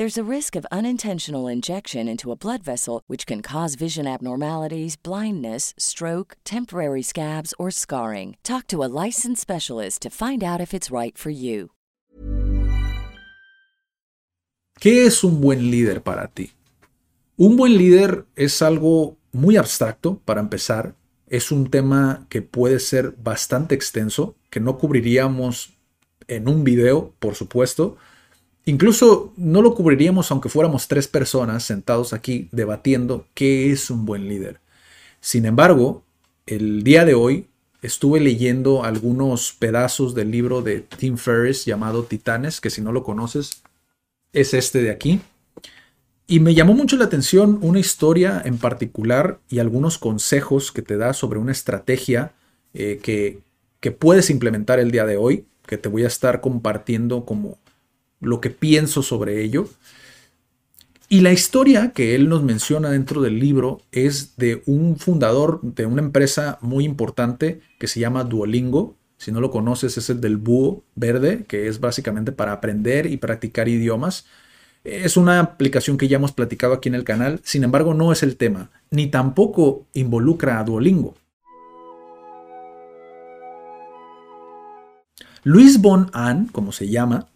There's a risk of unintentional injection into a blood vessel, which can cause vision abnormalities, blindness, stroke, temporary scabs, or scarring. Talk to a licensed specialist to find out if it's right for you. ¿Qué es un buen líder para ti? Un buen líder es algo muy abstracto, para empezar. Es un tema que puede ser bastante extenso, que no cubriríamos en un video, por supuesto. Incluso no lo cubriríamos aunque fuéramos tres personas sentados aquí debatiendo qué es un buen líder. Sin embargo, el día de hoy estuve leyendo algunos pedazos del libro de Tim Ferriss llamado Titanes, que si no lo conoces, es este de aquí. Y me llamó mucho la atención una historia en particular y algunos consejos que te da sobre una estrategia eh, que, que puedes implementar el día de hoy, que te voy a estar compartiendo como lo que pienso sobre ello. Y la historia que él nos menciona dentro del libro es de un fundador de una empresa muy importante que se llama Duolingo. Si no lo conoces, es el del búho verde, que es básicamente para aprender y practicar idiomas. Es una aplicación que ya hemos platicado aquí en el canal, sin embargo no es el tema, ni tampoco involucra a Duolingo. Luis Bon An, como se llama,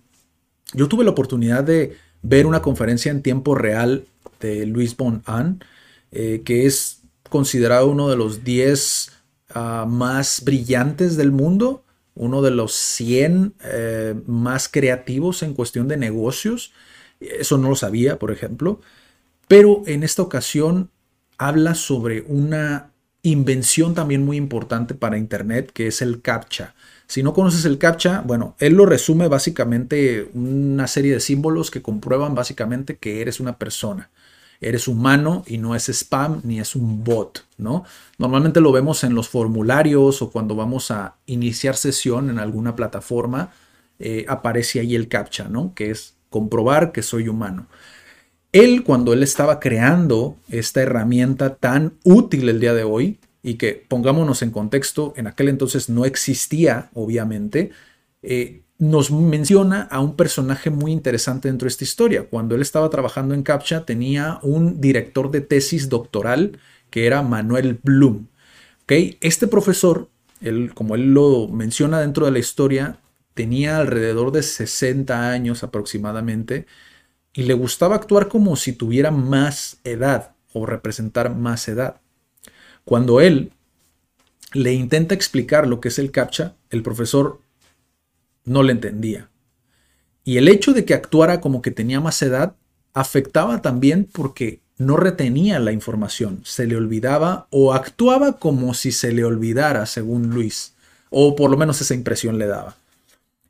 yo tuve la oportunidad de ver una conferencia en tiempo real de Luis Bon An, eh, que es considerado uno de los 10 ah, más brillantes del mundo, uno de los 100 eh, más creativos en cuestión de negocios. Eso no lo sabía, por ejemplo. Pero en esta ocasión habla sobre una invención también muy importante para Internet, que es el CAPTCHA. Si no conoces el CAPTCHA, bueno, él lo resume básicamente una serie de símbolos que comprueban básicamente que eres una persona. Eres humano y no es spam ni es un bot, ¿no? Normalmente lo vemos en los formularios o cuando vamos a iniciar sesión en alguna plataforma, eh, aparece ahí el CAPTCHA, ¿no? Que es comprobar que soy humano. Él, cuando él estaba creando esta herramienta tan útil el día de hoy, y que pongámonos en contexto, en aquel entonces no existía, obviamente, eh, nos menciona a un personaje muy interesante dentro de esta historia. Cuando él estaba trabajando en CAPTCHA tenía un director de tesis doctoral que era Manuel Bloom. ¿Okay? Este profesor, él, como él lo menciona dentro de la historia, tenía alrededor de 60 años aproximadamente y le gustaba actuar como si tuviera más edad o representar más edad. Cuando él le intenta explicar lo que es el CAPTCHA, el profesor no le entendía. Y el hecho de que actuara como que tenía más edad afectaba también porque no retenía la información, se le olvidaba o actuaba como si se le olvidara, según Luis, o por lo menos esa impresión le daba.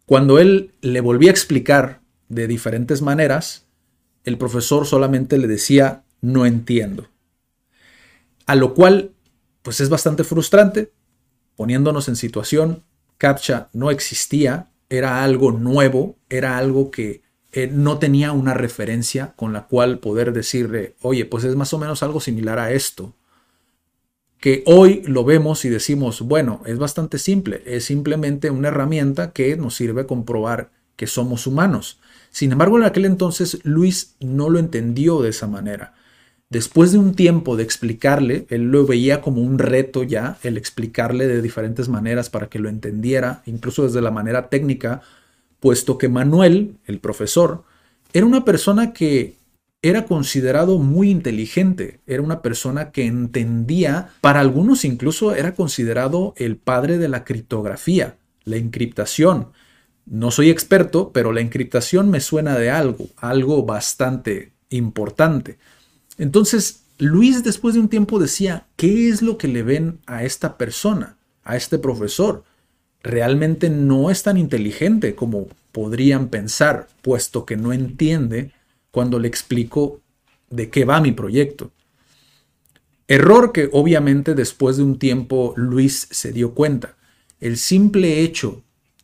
Cuando él le volvía a explicar de diferentes maneras, el profesor solamente le decía, no entiendo. A lo cual pues es bastante frustrante. Poniéndonos en situación, CAPTCHA no existía, era algo nuevo, era algo que eh, no tenía una referencia con la cual poder decirle, oye, pues es más o menos algo similar a esto. Que hoy lo vemos y decimos, bueno, es bastante simple, es simplemente una herramienta que nos sirve comprobar que somos humanos. Sin embargo, en aquel entonces Luis no lo entendió de esa manera. Después de un tiempo de explicarle, él lo veía como un reto ya, el explicarle de diferentes maneras para que lo entendiera, incluso desde la manera técnica, puesto que Manuel, el profesor, era una persona que era considerado muy inteligente, era una persona que entendía, para algunos incluso era considerado el padre de la criptografía, la encriptación, No soy experto, pero la encriptación me suena de algo, algo bastante importante. Entonces, Luis después de un tiempo decía, ¿qué es lo que le ven a esta persona, a este profesor? Realmente no es tan inteligente como podrían pensar, puesto que no entiende cuando le explico de qué va mi proyecto. Error que obviamente después de un tiempo Luis se dio cuenta. El simple hecho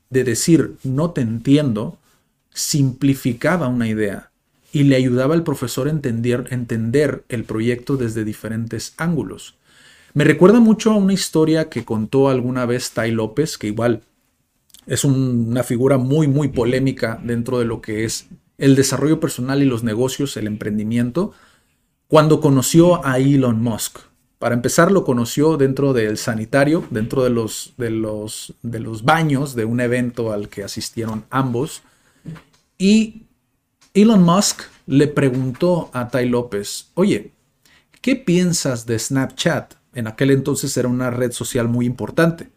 de decir no te entiendo simplificaba una idea y le ayudaba al profesor a entender, entender el proyecto desde diferentes ángulos. Me recuerda mucho a una historia que contó alguna vez Tai López, que igual es una figura muy, muy polémica dentro de lo que es el desarrollo personal y los negocios, el emprendimiento, cuando conoció a Elon Musk. Para empezar, lo conoció dentro del sanitario, dentro de los, de los, de los baños de un evento al que asistieron ambos. Y Elon Musk le preguntó a Tai López, oye, ¿qué piensas de Snapchat? En aquel entonces era una red social muy importante.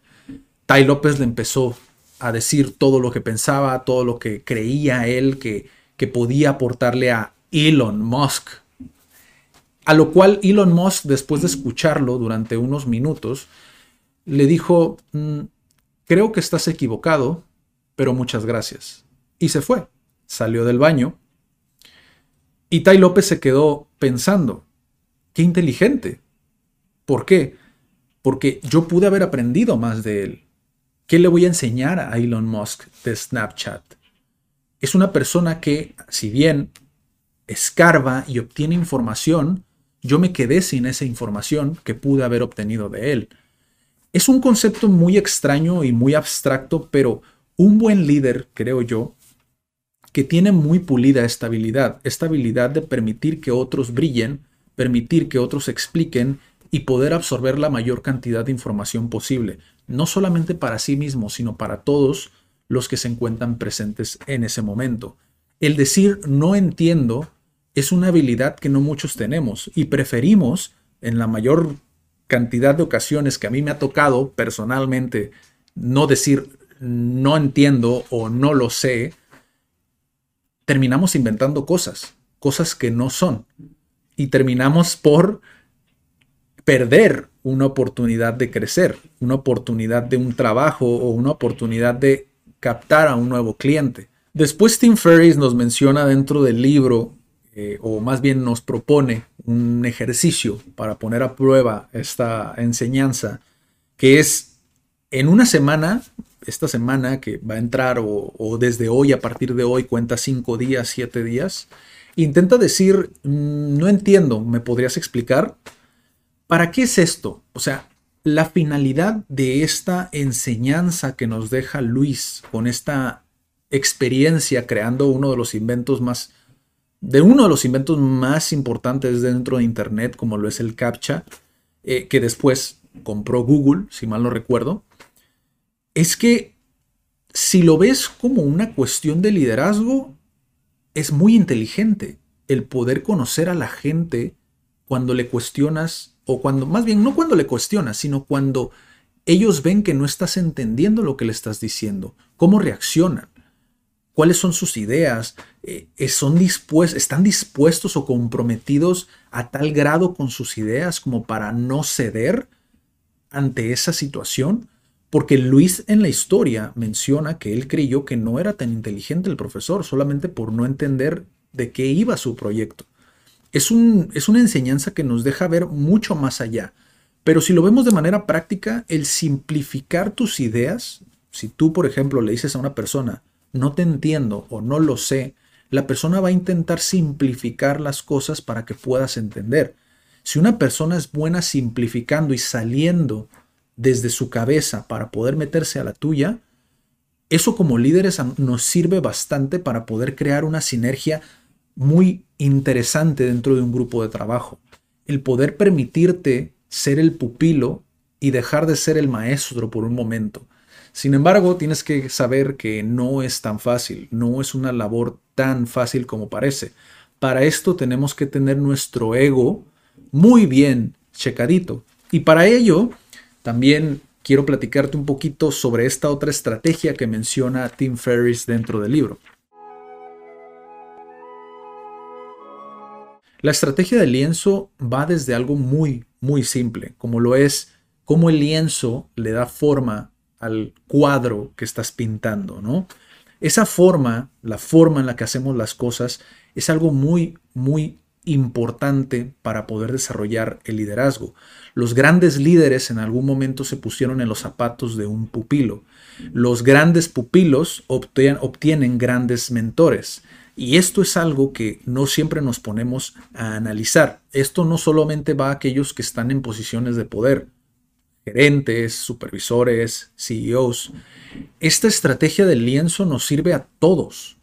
Tai López le empezó a decir todo lo que pensaba, todo lo que creía él que, podía aportarle a Elon Musk. A lo cual Elon Musk, después de escucharlo durante unos minutos, le dijo, mm, creo que estás equivocado, pero muchas gracias. Y se fue. Salió del baño y Tai López se quedó pensando, qué inteligente. ¿Por qué? Porque yo pude haber aprendido más de él. ¿Qué le voy a enseñar a Elon Musk de Snapchat? Es una persona que, si bien escarba y obtiene información, yo me quedé sin esa información que pude haber obtenido de él. Es un concepto muy extraño y muy abstracto, pero un buen líder, creo yo, que tiene muy pulida esta habilidad, esta habilidad de permitir que otros brillen, permitir que otros expliquen y poder absorber la mayor cantidad de información posible, no solamente para sí mismo, sino para todos los que se encuentran presentes en ese momento. El decir no entiendo es una habilidad que no muchos tenemos y preferimos, en la mayor cantidad de ocasiones que a mí me ha tocado personalmente, no decir no entiendo o no lo sé, terminamos inventando cosas, cosas que no son. Y terminamos por perder una oportunidad de crecer, una oportunidad de un trabajo o una oportunidad de captar a un nuevo cliente. Después Tim Ferriss nos menciona dentro del libro, eh, o más bien nos propone un ejercicio para poner a prueba esta enseñanza, que es en una semana esta semana que va a entrar o, desde hoy, a partir de hoy, cuenta cinco días, siete días, intenta decir, mm, no entiendo, ¿me podrías explicar? ¿Para qué es esto? O sea, la finalidad de esta enseñanza que nos deja Luis con esta experiencia creando uno de los inventos más, de uno de los inventos más importantes dentro de Internet, como lo es el CAPTCHA, eh, que después compró Google, si mal no recuerdo, es que si lo ves como una cuestión de liderazgo, es muy inteligente el poder conocer a la gente cuando le cuestionas, o cuando, más bien, no cuando le cuestionas, sino cuando ellos ven que no estás entendiendo lo que le estás diciendo, cómo reaccionan, cuáles son sus ideas, eh, son están dispuestos o comprometidos a tal grado con sus ideas como para no ceder ante esa situación. Porque Luis en la historia menciona que él creyó que no era tan inteligente el profesor solamente por no entender de qué iba su proyecto. Es, un, es una enseñanza que nos deja ver mucho más allá. Pero si lo vemos de manera práctica, el simplificar tus ideas, si tú, por ejemplo, le dices a una persona, no te entiendo o no lo sé, la persona va a intentar simplificar las cosas para que puedas entender. Si una persona es buena simplificando y saliendo desde su cabeza para poder meterse a la tuya, eso como líderes nos sirve bastante para poder crear una sinergia muy interesante dentro de un grupo de trabajo. El poder permitirte ser el pupilo y dejar de ser el maestro por un momento. Sin embargo, tienes que saber que no es tan fácil, no es una labor tan fácil como parece. Para esto tenemos que tener nuestro ego muy bien checadito. Y para ello también quiero platicarte un poquito sobre esta otra estrategia que menciona Tim Ferriss dentro del libro. La estrategia del lienzo va desde algo muy, muy simple, como lo es cómo el lienzo le da forma al cuadro que estás pintando, ¿no? Esa forma, la forma en la que hacemos las cosas, es algo muy, muy importante para poder desarrollar el liderazgo. Los grandes líderes en algún momento se pusieron en los zapatos de un pupilo. Los grandes pupilos obtienen, grandes mentores. Y esto es algo que no siempre nos ponemos a analizar. Esto no solamente va a aquellos que están en posiciones de poder, gerentes, supervisores, CEOs. Esta estrategia del lienzo nos sirve a todos.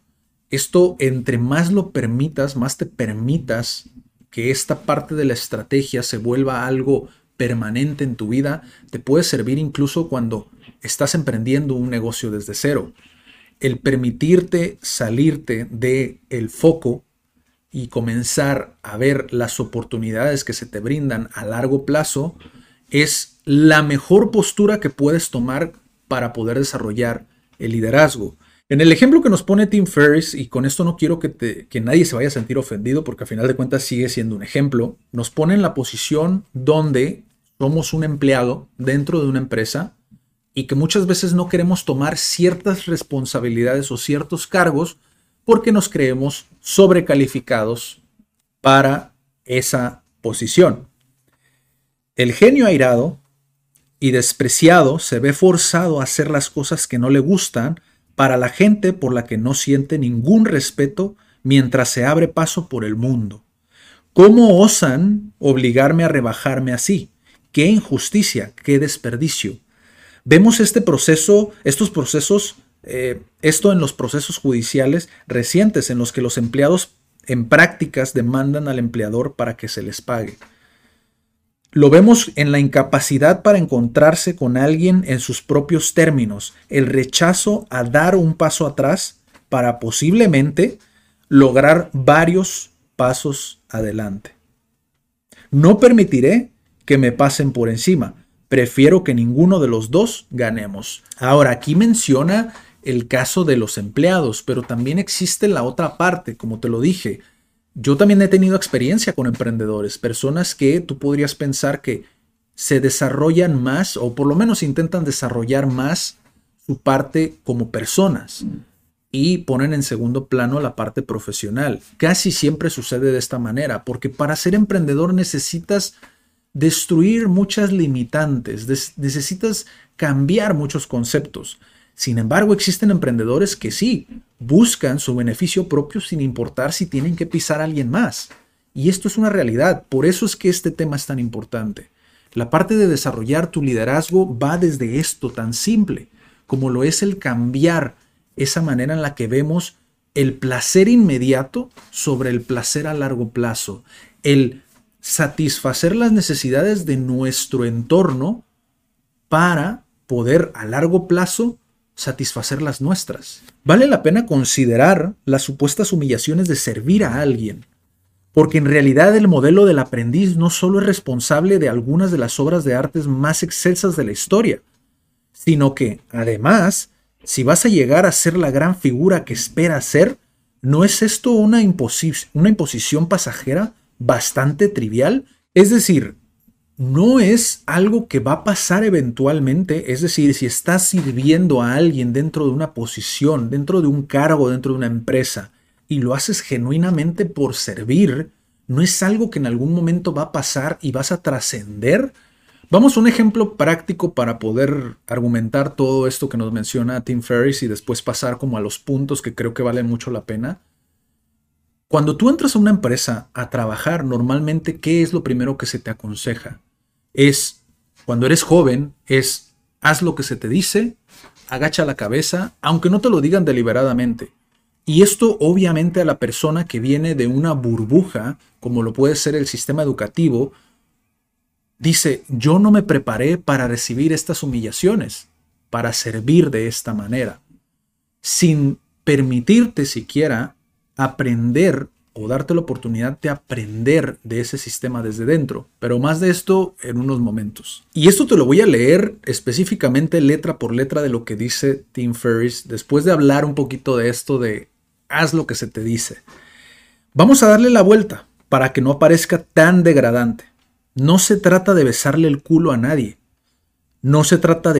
Esto, entre más lo permitas, más te permitas que esta parte de la estrategia se vuelva algo permanente en tu vida, te puede servir incluso cuando estás emprendiendo un negocio desde cero. El permitirte salirte de el foco y comenzar a ver las oportunidades que se te brindan a largo plazo es la mejor postura que puedes tomar para poder desarrollar el liderazgo. En el ejemplo que nos pone Tim Ferriss, y con esto no quiero que, que nadie se vaya a sentir ofendido, porque a final de cuentas sigue siendo un ejemplo, nos pone en la posición donde somos un empleado dentro de una empresa y que muchas veces no queremos tomar ciertas responsabilidades o ciertos cargos porque nos creemos sobrecalificados para esa posición. El genio airado y despreciado se ve forzado a hacer las cosas que no le gustan para la gente por la que no siente ningún respeto mientras se abre paso por el mundo. ¿Cómo osan obligarme a rebajarme así? ¡Qué injusticia! ¡Qué desperdicio! Vemos este proceso, estos procesos, eh, esto en los procesos judiciales recientes en los que los empleados en prácticas demandan al empleador para que se les pague. Lo vemos en la incapacidad para encontrarse con alguien en sus propios términos, el rechazo a dar un paso atrás para posiblemente lograr varios pasos adelante. No permitiré que me pasen por encima. Prefiero que ninguno de los dos ganemos. Ahora, aquí menciona el caso de los empleados, pero también existe la otra parte, como te lo dije. Yo también he tenido experiencia con emprendedores, personas que tú podrías pensar que se desarrollan más o por lo menos intentan desarrollar más su parte como personas y ponen en segundo plano la parte profesional. Casi siempre sucede de esta manera, porque para ser emprendedor necesitas destruir muchas limitantes, necesitas cambiar muchos conceptos. Sin embargo, existen emprendedores que sí, buscan su beneficio propio sin importar si tienen que pisar a alguien más. Y esto es una realidad, por eso es que este tema es tan importante. La parte de desarrollar tu liderazgo va desde esto tan simple como lo es el cambiar esa manera en la que vemos el placer inmediato sobre el placer a largo plazo, el satisfacer las necesidades de nuestro entorno para poder a largo plazo satisfacer las nuestras. Vale la pena considerar las supuestas humillaciones de servir a alguien, porque en realidad el modelo del aprendiz no solo es responsable de algunas de las obras de artes más excelsas de la historia, sino que, además, si vas a llegar a ser la gran figura que esperas ser, ¿no es esto una, una imposición pasajera bastante trivial? Es decir, no es algo que va a pasar eventualmente, es decir, si estás sirviendo a alguien dentro de una posición, dentro de un cargo, dentro de una empresa, y lo haces genuinamente por servir, no es algo que en algún momento va a pasar y vas a trascender. Vamos a un ejemplo práctico para poder argumentar todo esto que nos menciona Tim Ferriss y después pasar como a los puntos que creo que valen mucho la pena. Cuando tú entras a una empresa a trabajar, normalmente, ¿qué es lo primero que se te aconseja? Es, cuando eres joven, es haz lo que se te dice, agacha la cabeza, aunque no te lo digan deliberadamente. Y esto obviamente a la persona que viene de una burbuja, como lo puede ser el sistema educativo, dice, yo no me preparé para recibir estas humillaciones, para servir de esta manera, sin permitirte siquiera aprender o darte la oportunidad de aprender de ese sistema desde dentro. Pero más de esto en unos momentos. Y esto te lo voy a leer específicamente letra por letra de lo que dice Tim Ferriss después de hablar un poquito de esto de haz lo que se te dice. Vamos a darle la vuelta para que no parezca tan degradante. No se trata de besarle el culo a nadie. No se trata de...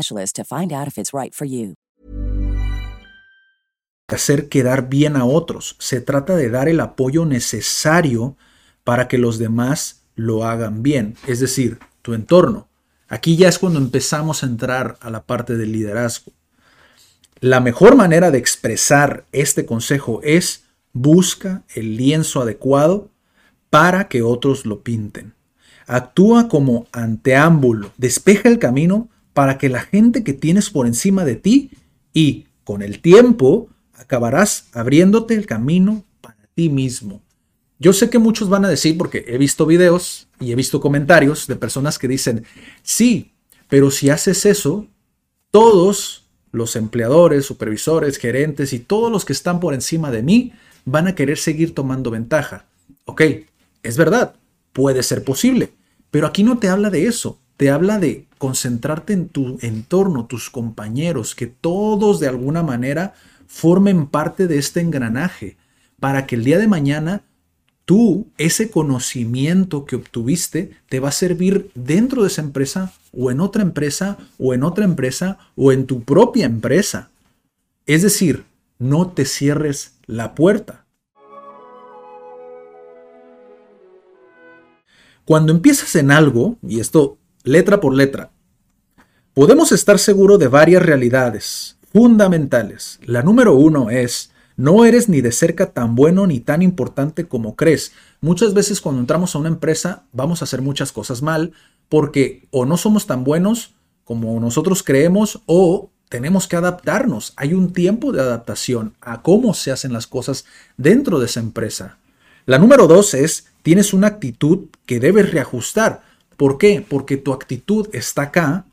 to find out if it's right. Hacer quedar bien a otros. Se trata de dar el apoyo necesario para que los demás lo hagan bien, es decir, tu entorno. Aquí ya es cuando empezamos a entrar a la parte del liderazgo. La mejor manera de expresar este consejo es busca el lienzo adecuado para que otros lo pinten. Actúa como anteámbulo, despeja el camino para que la gente que tienes por encima de ti y con el tiempo acabarás abriéndote el camino para ti mismo. Yo sé que muchos van a decir, porque he visto videos y he visto comentarios de personas que dicen, sí, pero si haces eso, todos los empleadores, supervisores, gerentes y todos los que están por encima de mí van a querer seguir tomando ventaja. Ok, es verdad, puede ser posible, pero aquí no te habla de eso te habla de concentrarte en tu entorno, tus compañeros, que todos de alguna manera formen parte de este engranaje, para que el día de mañana tú, ese conocimiento que obtuviste, te va a servir dentro de esa empresa o en otra empresa o en otra empresa o en tu propia empresa. Es decir, no te cierres la puerta. Cuando empiezas en algo, y esto letra por letra. Podemos estar seguros de varias realidades fundamentales. La número uno es, no eres ni de cerca tan bueno ni tan importante como crees. Muchas veces cuando entramos a una empresa vamos a hacer muchas cosas mal porque o no somos tan buenos como nosotros creemos o tenemos que adaptarnos. Hay un tiempo de adaptación a cómo se hacen las cosas dentro de esa empresa. La número dos es, tienes una actitud que debes reajustar. ¿Por qué? Porque tu actitud está acá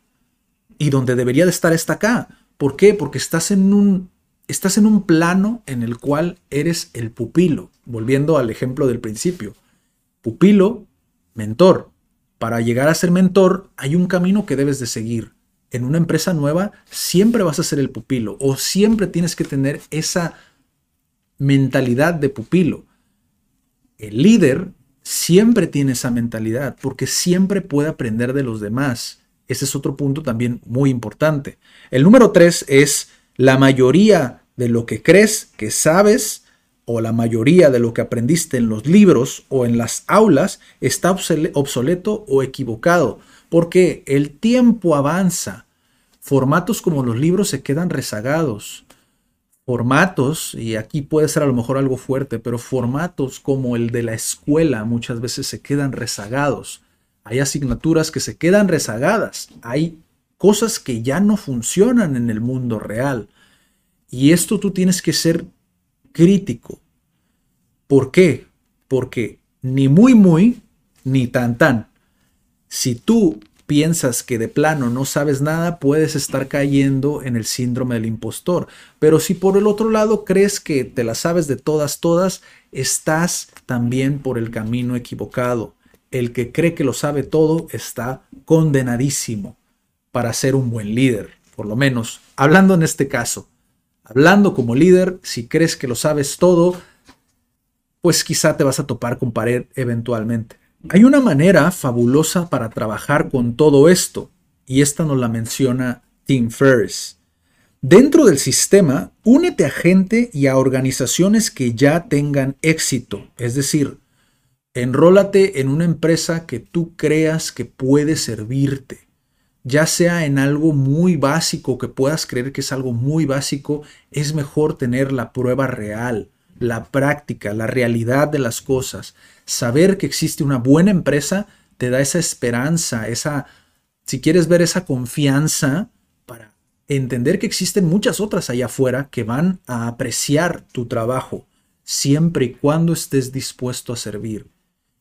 y donde debería de estar está acá. ¿Por qué? Porque estás en un, estás en un plano en el cual eres el pupilo. Volviendo al ejemplo del principio. Pupilo, mentor. Para llegar a ser mentor hay un camino que debes de seguir. En una empresa nueva siempre vas a ser el pupilo o siempre tienes que tener esa mentalidad de pupilo. El líder siempre tiene esa mentalidad porque siempre puede aprender de los demás. Ese es otro punto también muy importante. El número tres es la mayoría de lo que crees que sabes o la mayoría de lo que aprendiste en los libros o en las aulas está obsoleto o equivocado porque el tiempo avanza. Formatos como los libros se quedan rezagados formatos, y aquí puede ser a lo mejor algo fuerte, pero formatos como el de la escuela muchas veces se quedan rezagados. Hay asignaturas que se quedan rezagadas. Hay cosas que ya no funcionan en el mundo real. Y esto tú tienes que ser crítico. ¿Por qué? Porque ni muy muy, ni tan tan. Si tú piensas que de plano no sabes nada, puedes estar cayendo en el síndrome del impostor. Pero si por el otro lado crees que te la sabes de todas, todas, estás también por el camino equivocado. El que cree que lo sabe todo está condenadísimo para ser un buen líder, por lo menos hablando en este caso. Hablando como líder, si crees que lo sabes todo, pues quizá te vas a topar con pared eventualmente. Hay una manera fabulosa para trabajar con todo esto, y esta nos la menciona Tim Ferriss. Dentro del sistema, únete a gente y a organizaciones que ya tengan éxito, es decir, enrólate en una empresa que tú creas que puede servirte, ya sea en algo muy básico, que puedas creer que es algo muy básico, es mejor tener la prueba real, la práctica, la realidad de las cosas. Saber que existe una buena empresa te da esa esperanza, esa, si quieres ver esa confianza para entender que existen muchas otras allá afuera que van a apreciar tu trabajo siempre y cuando estés dispuesto a servir.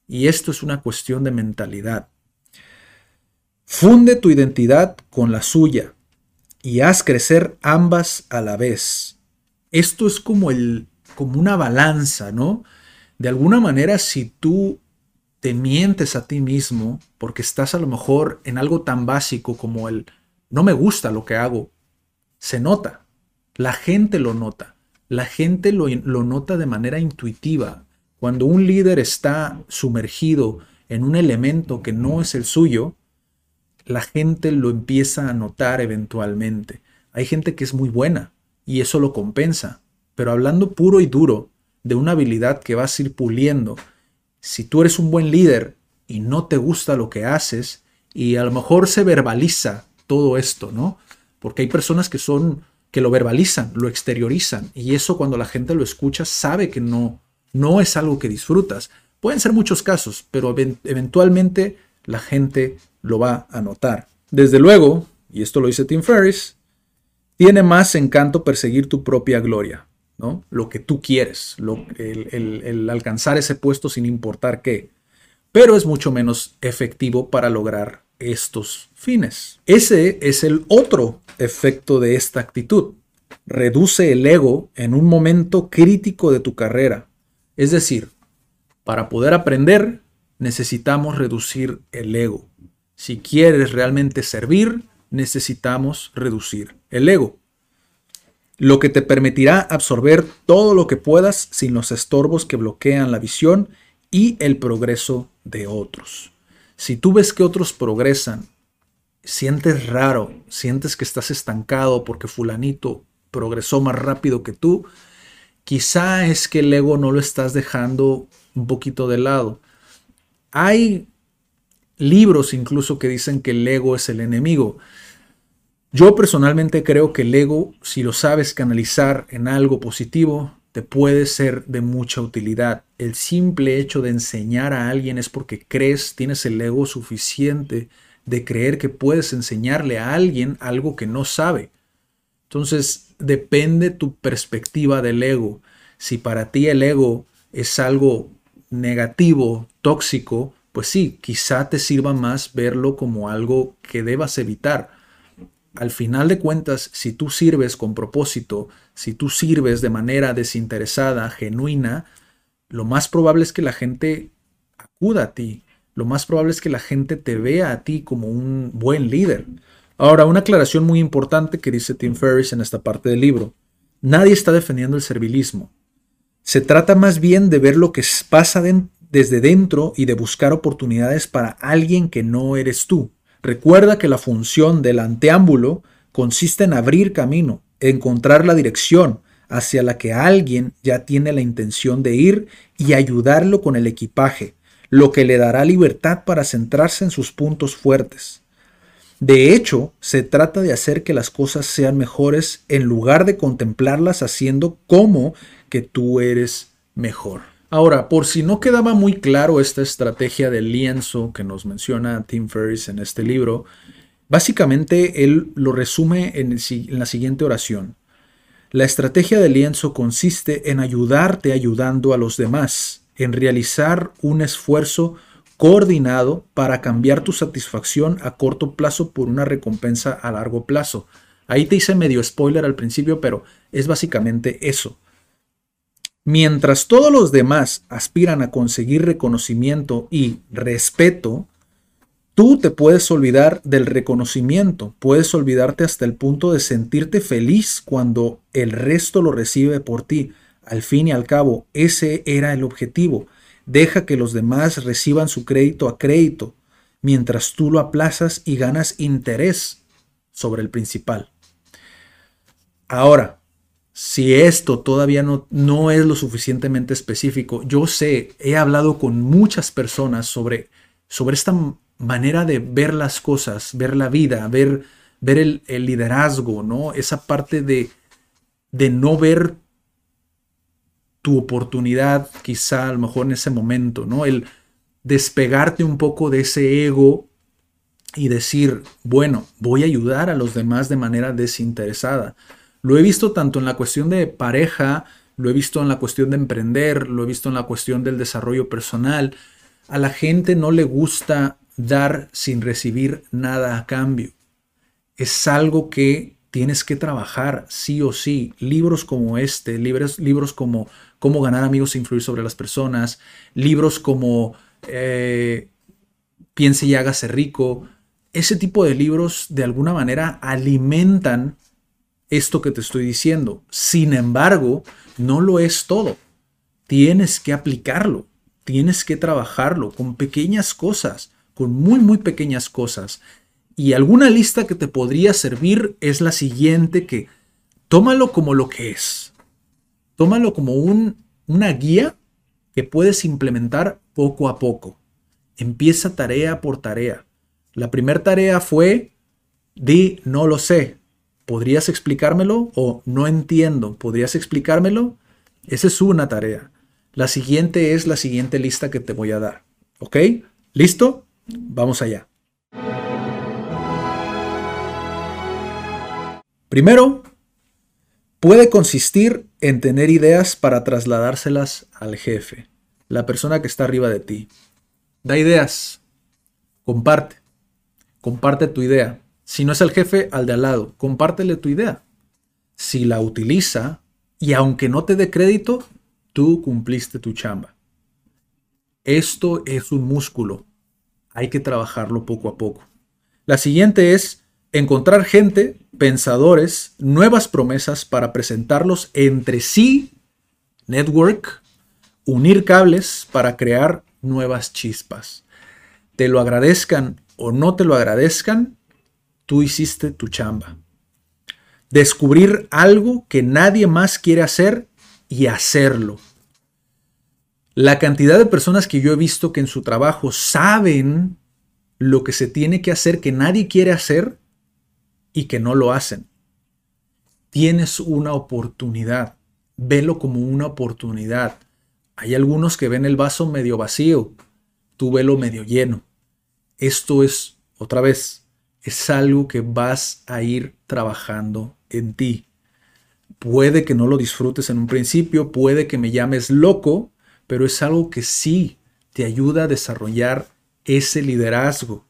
Y esto es una cuestión de mentalidad. Funde tu identidad con la suya y haz crecer ambas a la vez. Esto es como el como una balanza, ¿no? De alguna manera, si tú te mientes a ti mismo porque estás a lo mejor en algo tan básico como el no me gusta lo que hago, se nota, la gente lo nota, la gente lo, lo nota de manera intuitiva. Cuando un líder está sumergido en un elemento que no es el suyo, la gente lo empieza a notar eventualmente. Hay gente que es muy buena y eso lo compensa, pero hablando puro y duro de una habilidad que vas a ir puliendo, si tú eres un buen líder y no te gusta lo que haces, y a lo mejor se verbaliza todo esto, ¿no? Porque hay personas que son que lo verbalizan, lo exteriorizan y eso cuando la gente lo escucha sabe que no no es algo que disfrutas. Pueden ser muchos casos, pero eventualmente la gente lo va a notar. Desde luego, y esto lo dice Tim Ferriss, tiene más encanto perseguir tu propia gloria. Lo que tú quieres, el, alcanzar ese puesto sin importar qué. Pero es mucho menos efectivo para lograr estos fines. Ese es el otro efecto de esta actitud. Reduce el ego en un momento crítico de tu carrera. Es decir, para poder aprender necesitamos reducir el ego. Si quieres realmente servir, necesitamos reducir el ego lo que te permitirá absorber todo lo que puedas sin los estorbos que bloquean la visión y el progreso de otros. Si tú ves que otros progresan, sientes raro, sientes que estás estancado porque fulanito progresó más rápido que tú, quizá es que el ego no lo estás dejando un poquito de lado. Hay libros incluso que dicen que el ego es el enemigo. Yo personalmente creo que el ego, si lo sabes canalizar en algo positivo, te puede ser de mucha utilidad. El simple hecho de enseñar a alguien es porque crees, tienes el ego suficiente de creer que puedes enseñarle a alguien algo que no sabe. Entonces, depende tu perspectiva del ego. Si para ti el ego es algo negativo, tóxico, pues sí, quizá te sirva más verlo como algo que debas evitar al final de cuentas, si tú sirves con propósito, si tú sirves de manera desinteresada, genuina, lo más probable es que la gente acuda a ti. Lo más probable es que la gente te vea a ti como un buen líder. Ahora, una aclaración muy importante que dice Tim Ferriss en esta parte del libro. Nadie está defendiendo el servilismo. Se trata más bien de ver lo que pasa desde dentro y de buscar oportunidades para alguien que no eres tú. Recuerda que la función del anteámbulo consiste en abrir camino, encontrar la dirección hacia la que alguien ya tiene la intención de ir y ayudarlo con el equipaje, lo que le dará libertad para centrarse en sus puntos fuertes. De hecho, se trata de hacer que las cosas sean mejores en lugar de contemplarlas haciendo como que tú eres mejor. Ahora, por si no quedaba muy claro esta estrategia del lienzo que nos menciona Tim Ferriss en este libro, básicamente él lo resume en, la siguiente oración. La estrategia del lienzo consiste en ayudarte ayudando a los demás, en realizar un esfuerzo coordinado para cambiar tu satisfacción a corto plazo por una recompensa a largo plazo. Ahí te hice medio spoiler al principio, pero es básicamente eso. Mientras todos los demás aspiran a conseguir reconocimiento y respeto, tú te puedes olvidar del reconocimiento, puedes olvidarte hasta el punto de sentirte feliz cuando el resto lo recibe por ti. Al fin y al cabo, ese era el objetivo. Deja que los demás reciban su crédito a crédito, mientras tú lo aplazas y ganas interés sobre el principal. Ahora, si esto todavía no, no es lo suficientemente específico, yo sé, he hablado con muchas personas sobre, sobre esta manera de ver las cosas, ver la vida, ver, ver el, liderazgo, ¿no? Esa parte de, de no ver tu oportunidad, quizá a lo mejor en ese momento, ¿no? El despegarte un poco de ese ego y decir, bueno, voy a ayudar a los demás de manera desinteresada. Lo he visto tanto en la cuestión de pareja, lo he visto en la cuestión de emprender, lo he visto en la cuestión del desarrollo personal. A la gente no le gusta dar sin recibir nada a cambio. Es algo que tienes que trabajar sí o sí. Libros como este, libros, libros como Cómo ganar amigos e influir sobre las personas, libros como eh, Piense y hágase rico. Ese tipo de libros de alguna manera alimentan esto que te estoy diciendo. Sin embargo, no lo es todo. Tienes que aplicarlo, tienes que trabajarlo con pequeñas cosas, con muy, muy pequeñas cosas. Y alguna lista que te podría servir es la siguiente que tómalo como lo que es. Tómalo como un, una guía que puedes implementar poco a poco. Empieza tarea por tarea. La primera tarea fue, di no lo sé, ¿podrías explicármelo? O no entiendo, ¿podrías explicármelo? Esa es una tarea. La siguiente es la siguiente lista que te voy a dar. ¿Ok? ¿Listo? Vamos allá. Primero, puede consistir en tener ideas para trasladárselas al jefe, la persona que está arriba de ti. Da ideas, comparte, comparte tu idea. Si no es el jefe, al de al lado. Compártele tu idea. Si la utiliza y aunque no te dé crédito, tú cumpliste tu chamba. Esto es un músculo. Hay que trabajarlo poco a poco. La siguiente es encontrar gente, pensadores, nuevas promesas para presentarlos entre sí, network, unir cables para crear nuevas chispas. Te lo agradezcan o no te lo agradezcan, tú hiciste tu chamba. Descubrir algo que nadie más quiere hacer y hacerlo. La cantidad de personas que yo he visto que en su trabajo saben lo que se tiene que hacer que nadie quiere hacer y que no lo hacen. Tienes una oportunidad. Velo como una oportunidad. Hay algunos que ven el vaso medio vacío. Tú velo medio lleno. Esto es, otra vez, es algo que vas a ir trabajando en ti. Puede que no lo disfrutes en un principio, puede que me llames loco, pero es algo que sí te ayuda a desarrollar ese liderazgo.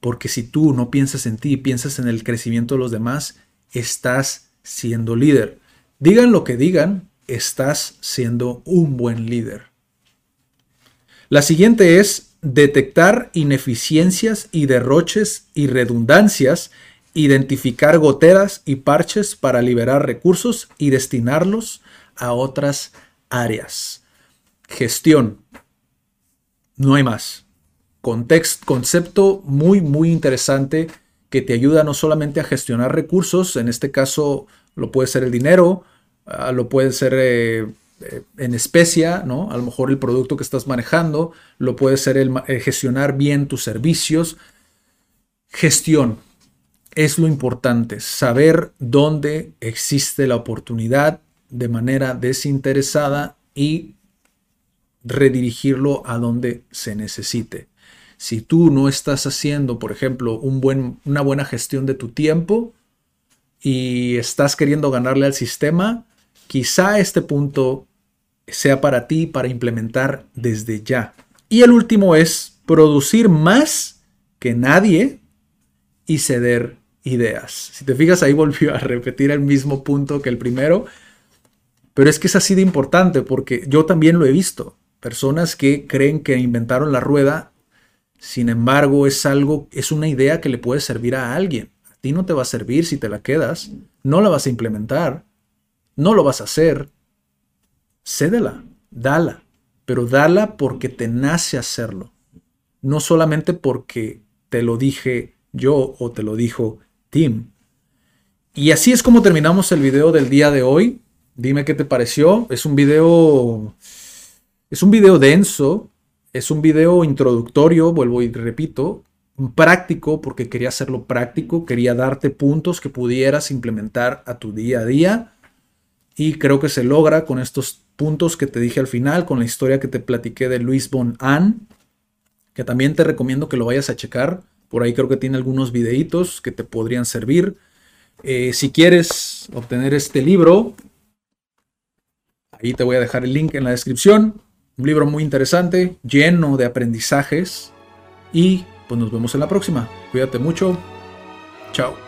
Porque si tú no piensas en ti, piensas en el crecimiento de los demás, estás siendo líder. Digan lo que digan, estás siendo un buen líder. La siguiente es detectar ineficiencias y derroches y redundancias, identificar goteras y parches para liberar recursos y destinarlos a otras áreas. Gestión. No hay más. Concepto muy, muy interesante que te ayuda no solamente a gestionar recursos, en este caso lo puede ser el dinero, ah, lo puede ser eh, eh, en especia, ¿no? A lo mejor el producto que estás manejando, lo puede ser el, eh, gestionar bien tus servicios. Gestión es lo importante, saber dónde existe la oportunidad de manera desinteresada y redirigirlo a donde se necesite. Si tú no estás haciendo, por ejemplo, un buen, una buena gestión de tu tiempo, y estás queriendo ganarle al sistema, quizá este punto sea para ti para implementar desde ya. Y el último es producir más que nadie y ceder ideas. Si te fijas, ahí volvió a repetir el mismo punto que el primero, pero es que es así de importante porque yo también lo he visto. Personas que creen que inventaron la rueda, sin embargo, es algo, es una idea que le puede servir a alguien. A ti no te va a servir si te la quedas, no la vas a implementar, no lo vas a hacer. Cédela, dala, pero dala porque te nace hacerlo, no solamente porque te lo dije yo o te lo dijo Tim. Y así es como terminamos el video del día de hoy. Dime qué te pareció. Es un video. Es un video denso. Es un video introductorio, vuelvo y repito. Práctico, porque quería hacerlo práctico. Quería darte puntos que pudieras implementar a tu día a día. Y creo que se logra con estos puntos que te dije al final, con la historia que te platiqué de Luis Bon An, que también te recomiendo que lo vayas a checar. Por ahí creo que tiene algunos videitos que te podrían servir. Eh, si quieres obtener este libro, ahí te voy a dejar el link en la descripción. Un libro muy interesante, lleno de aprendizajes. Y pues nos vemos en la próxima. Cuídate mucho. Chao.